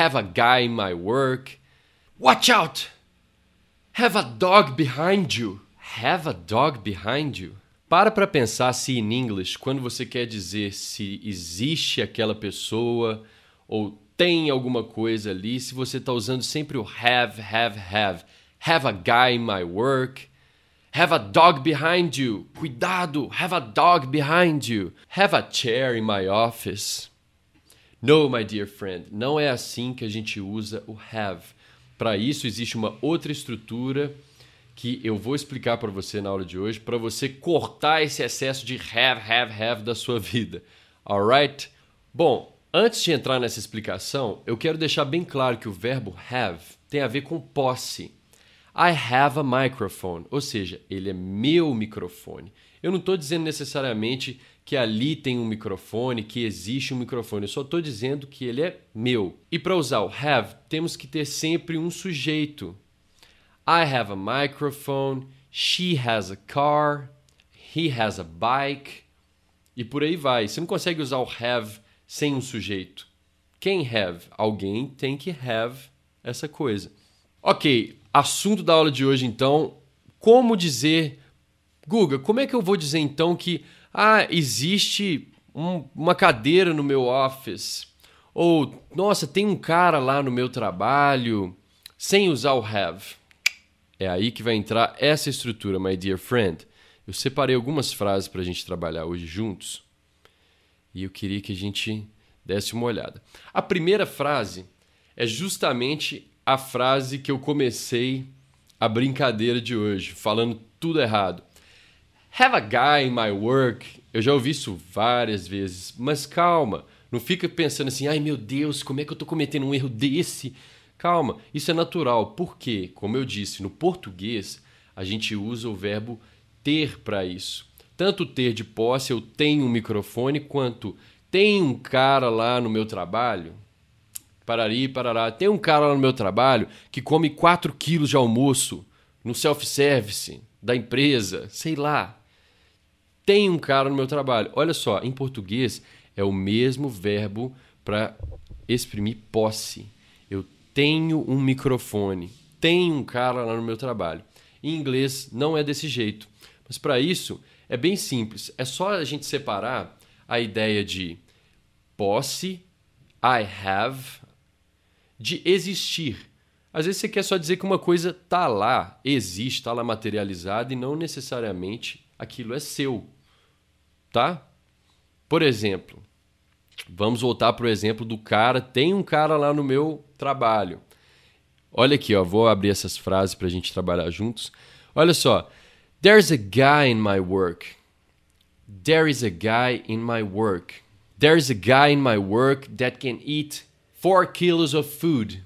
Have a guy in my work. Watch out! Have a dog behind you. Have a dog behind you. Para para pensar se em inglês, quando você quer dizer se existe aquela pessoa ou tem alguma coisa ali, se você está usando sempre o have, have, have. Have a guy in my work. Have a dog behind you. Cuidado, have a dog behind you. Have a chair in my office. No, my dear friend, não é assim que a gente usa o have. Para isso existe uma outra estrutura que eu vou explicar para você na aula de hoje, para você cortar esse excesso de have, have, have da sua vida. Alright? Bom, antes de entrar nessa explicação, eu quero deixar bem claro que o verbo have tem a ver com posse. I have a microphone, ou seja, ele é meu microfone. Eu não estou dizendo necessariamente que ali tem um microfone, que existe um microfone. Eu só estou dizendo que ele é meu. E para usar o have, temos que ter sempre um sujeito. I have a microphone, she has a car, he has a bike. E por aí vai. Você não consegue usar o have sem um sujeito. Quem have? Alguém tem que have essa coisa. Ok, assunto da aula de hoje então, como dizer Guga, como é que eu vou dizer então que ah, existe um, uma cadeira no meu office? Ou, nossa, tem um cara lá no meu trabalho, sem usar o have. É aí que vai entrar essa estrutura, my dear friend. Eu separei algumas frases para a gente trabalhar hoje juntos e eu queria que a gente desse uma olhada. A primeira frase é justamente a frase que eu comecei a brincadeira de hoje, falando tudo errado. Have a guy in my work. Eu já ouvi isso várias vezes, mas calma, não fica pensando assim, ai meu Deus, como é que eu estou cometendo um erro desse? Calma, isso é natural, porque, como eu disse, no português a gente usa o verbo ter para isso. Tanto ter de posse, eu tenho um microfone, quanto tem um cara lá no meu trabalho, parari, parará, tem um cara lá no meu trabalho que come 4 quilos de almoço no self-service da empresa, sei lá, tem um cara no meu trabalho. Olha só, em português é o mesmo verbo para exprimir posse. Eu tenho um microfone, tem um cara lá no meu trabalho. Em inglês não é desse jeito. Mas para isso é bem simples. É só a gente separar a ideia de posse, I have, de existir. Às vezes você quer só dizer que uma coisa está lá, existe, está lá materializada e não necessariamente aquilo é seu tá? Por exemplo, vamos voltar para o exemplo do cara. Tem um cara lá no meu trabalho. Olha aqui, ó, vou abrir essas frases para a gente trabalhar juntos. Olha só. There's a guy in my work. There is a guy in my work. There's a guy in my work that can eat 4 kilos of food.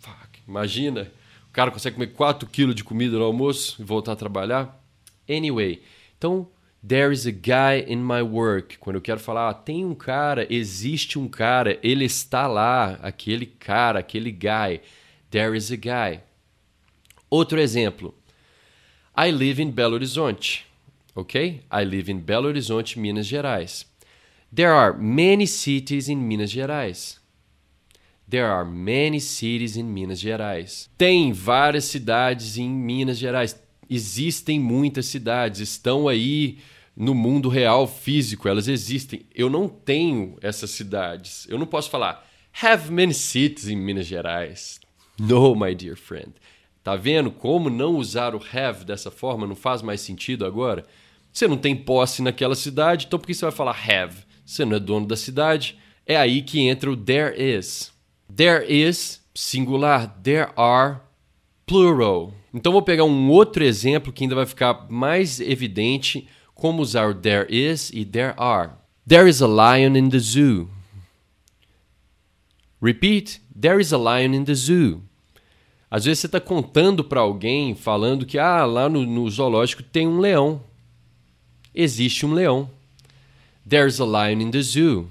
Fuck, imagina, o cara consegue comer 4 quilos de comida no almoço e voltar a trabalhar. Anyway, então There is a guy in my work. Quando eu quero falar, ah, tem um cara, existe um cara, ele está lá, aquele cara, aquele guy. There is a guy. Outro exemplo. I live in Belo Horizonte. Ok? I live in Belo Horizonte, Minas Gerais. There are many cities in Minas Gerais. There are many cities in Minas Gerais. Tem várias cidades em Minas Gerais. Existem muitas cidades, estão aí no mundo real físico, elas existem. Eu não tenho essas cidades. Eu não posso falar have many cities em Minas Gerais. No, my dear friend. Tá vendo como não usar o have dessa forma não faz mais sentido agora? Você não tem posse naquela cidade, então por que você vai falar have? Você não é dono da cidade. É aí que entra o there is. There is singular, there are plural. Então vou pegar um outro exemplo que ainda vai ficar mais evidente como usar o there is e there are. There is a lion in the zoo. Repeat, there is a lion in the zoo. Às vezes você está contando para alguém, falando que ah, lá no, no zoológico tem um leão. Existe um leão. There's a lion in the zoo.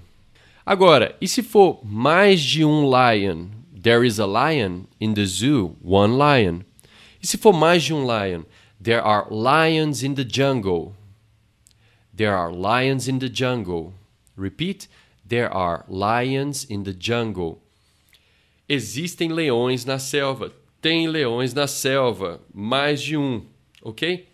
Agora, e se for mais de um lion? There is a lion in the zoo, one lion. E se for mais de um lion? There are lions in the jungle. There are lions in the jungle. Repeat. There are lions in the jungle. Existem leões na selva. Tem leões na selva. Mais de um, ok?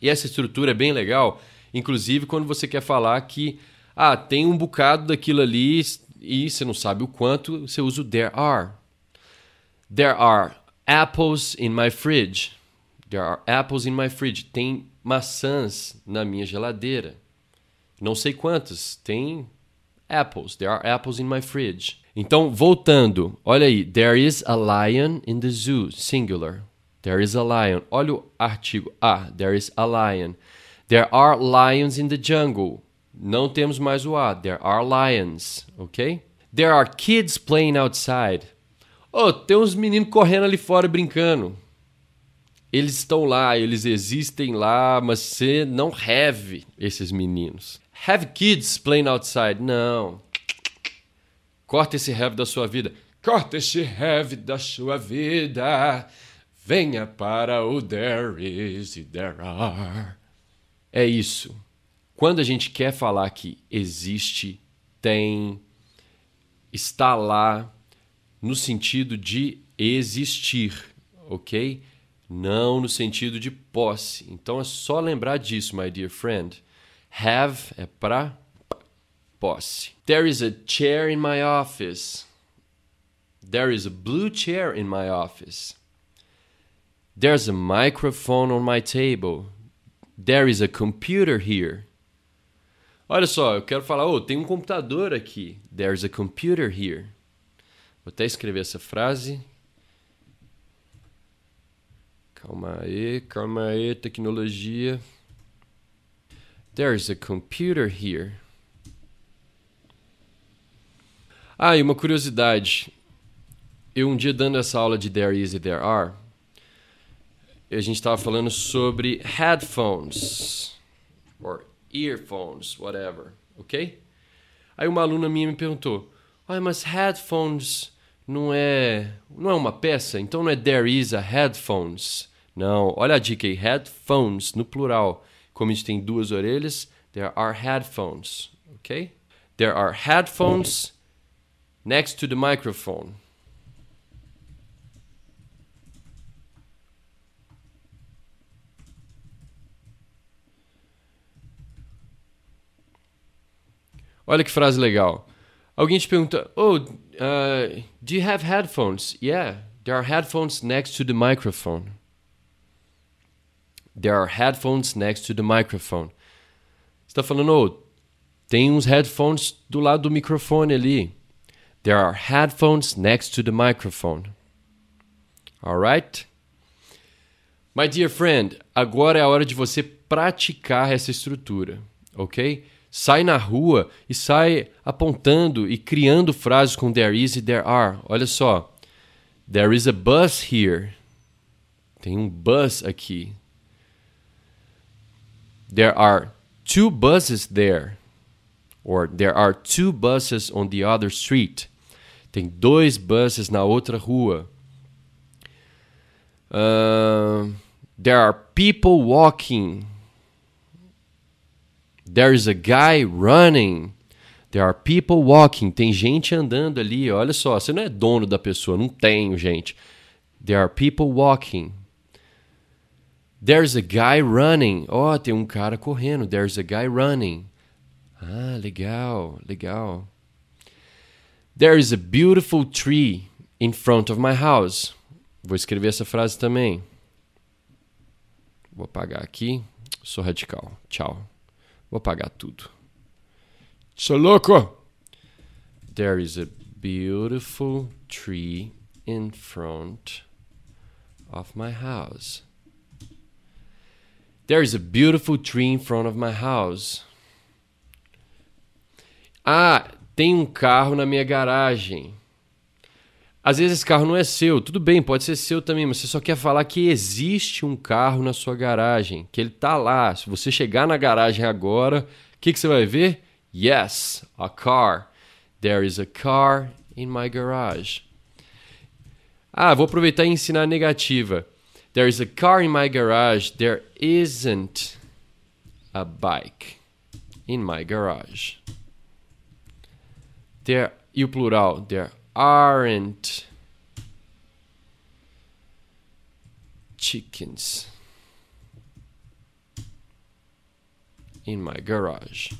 E essa estrutura é bem legal, inclusive quando você quer falar que ah, tem um bocado daquilo ali e você não sabe o quanto, você usa o there are. There are apples in my fridge. There are apples in my fridge. Tem maçãs na minha geladeira. Não sei quantas. Tem apples. There are apples in my fridge. Então, voltando, olha aí. There is a lion in the zoo, singular. There is a lion. Olha o artigo. Ah, there is a lion. There are lions in the jungle. Não temos mais o a. There are lions, ok? There are kids playing outside. Oh, tem uns meninos correndo ali fora brincando. Eles estão lá, eles existem lá, mas você não have esses meninos. Have kids playing outside. Não. Corta esse have da sua vida. Corta esse have da sua vida. Venha para o there is e there are. É isso. Quando a gente quer falar que existe, tem, está lá, no sentido de existir, ok? Não no sentido de posse. Então é só lembrar disso, my dear friend. Have é para posse. There is a chair in my office. There is a blue chair in my office. There's a microphone on my table. There is a computer here. Olha só, eu quero falar, oh, tem um computador aqui. There's a computer here. Vou até escrever essa frase. Calma aí, calma aí, tecnologia. There's a computer here. Ah, e uma curiosidade. Eu um dia dando essa aula de there is e there are, a gente estava falando sobre headphones, or earphones, whatever, ok? Aí uma aluna minha me perguntou, ah, mas headphones não é, não é uma peça? Então não é there is a headphones? Não, olha a dica aí, headphones, no plural. Como a gente tem duas orelhas, there are headphones, ok? There are headphones next to the microphone. Olha que frase legal. Alguém te pergunta: Oh, uh, do you have headphones? Yeah, there are headphones next to the microphone. There are headphones next to the microphone. Você está falando, oh, tem uns headphones do lado do microfone ali. There are headphones next to the microphone. Alright? My dear friend, agora é a hora de você praticar essa estrutura, ok? Sai na rua e sai apontando e criando frases com there is e there are. Olha só. There is a bus here. Tem um bus aqui. There are two buses there. Or there are two buses on the other street. Tem dois buses na outra rua. Uh, there are people walking There is a guy running. There are people walking. Tem gente andando ali. Olha só, você não é dono da pessoa. Não tenho gente. There are people walking. There's a guy running. Ó, oh, tem um cara correndo. There's a guy running. Ah, legal, legal. There is a beautiful tree in front of my house. Vou escrever essa frase também. Vou apagar aqui. Sou radical. Tchau. Vou pagar tudo. Sou louco! There is a beautiful tree in front of my house. There is a beautiful tree in front of my house. Ah, tem um carro na minha garagem. Às vezes esse carro não é seu, tudo bem, pode ser seu também, mas você só quer falar que existe um carro na sua garagem, que ele está lá. Se você chegar na garagem agora, o que, que você vai ver? Yes, a car. There is a car in my garage. Ah, vou aproveitar e ensinar a negativa. There is a car in my garage. There isn't a bike in my garage. There, e o plural? There aren't chickens in my garage.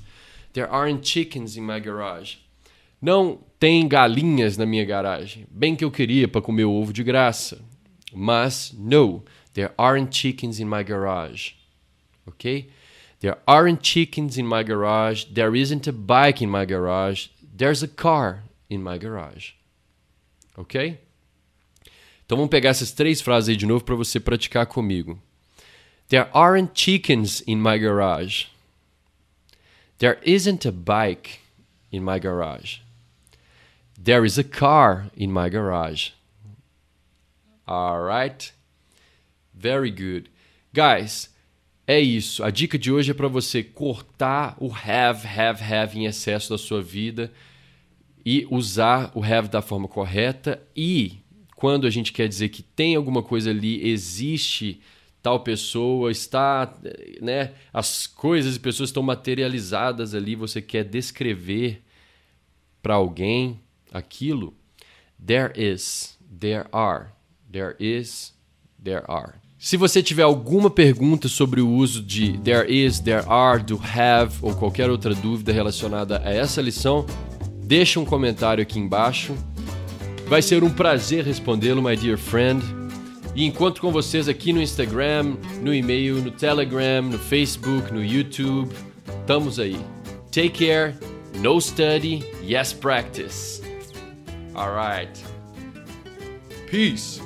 There aren't chickens in my garage. Não tem galinhas na minha garagem. Bem que eu queria para comer ovo de graça. Mas, no, there aren't chickens in my garage. Ok? There aren't chickens in my garage. There isn't a bike in my garage. There's a car in my garage. Ok? Então vamos pegar essas três frases aí de novo para você praticar comigo. There aren't chickens in my garage. There isn't a bike in my garage. There is a car in my garage. All right? Very good. Guys, é isso. A dica de hoje é para você cortar o have, have, have em excesso da sua vida e usar o have da forma correta e quando a gente quer dizer que tem alguma coisa ali, existe tal pessoa, está, né, as coisas e pessoas estão materializadas ali, você quer descrever para alguém aquilo, there is, there are, there is, there are. Se você tiver alguma pergunta sobre o uso de there is, there are, do have ou qualquer outra dúvida relacionada a essa lição, deixa um comentário aqui embaixo Vai ser um prazer respondê-lo, my dear friend. E encontro com vocês aqui no Instagram, no e-mail, no Telegram, no Facebook, no YouTube. Estamos aí. Take care. No study, yes practice. All right. Peace.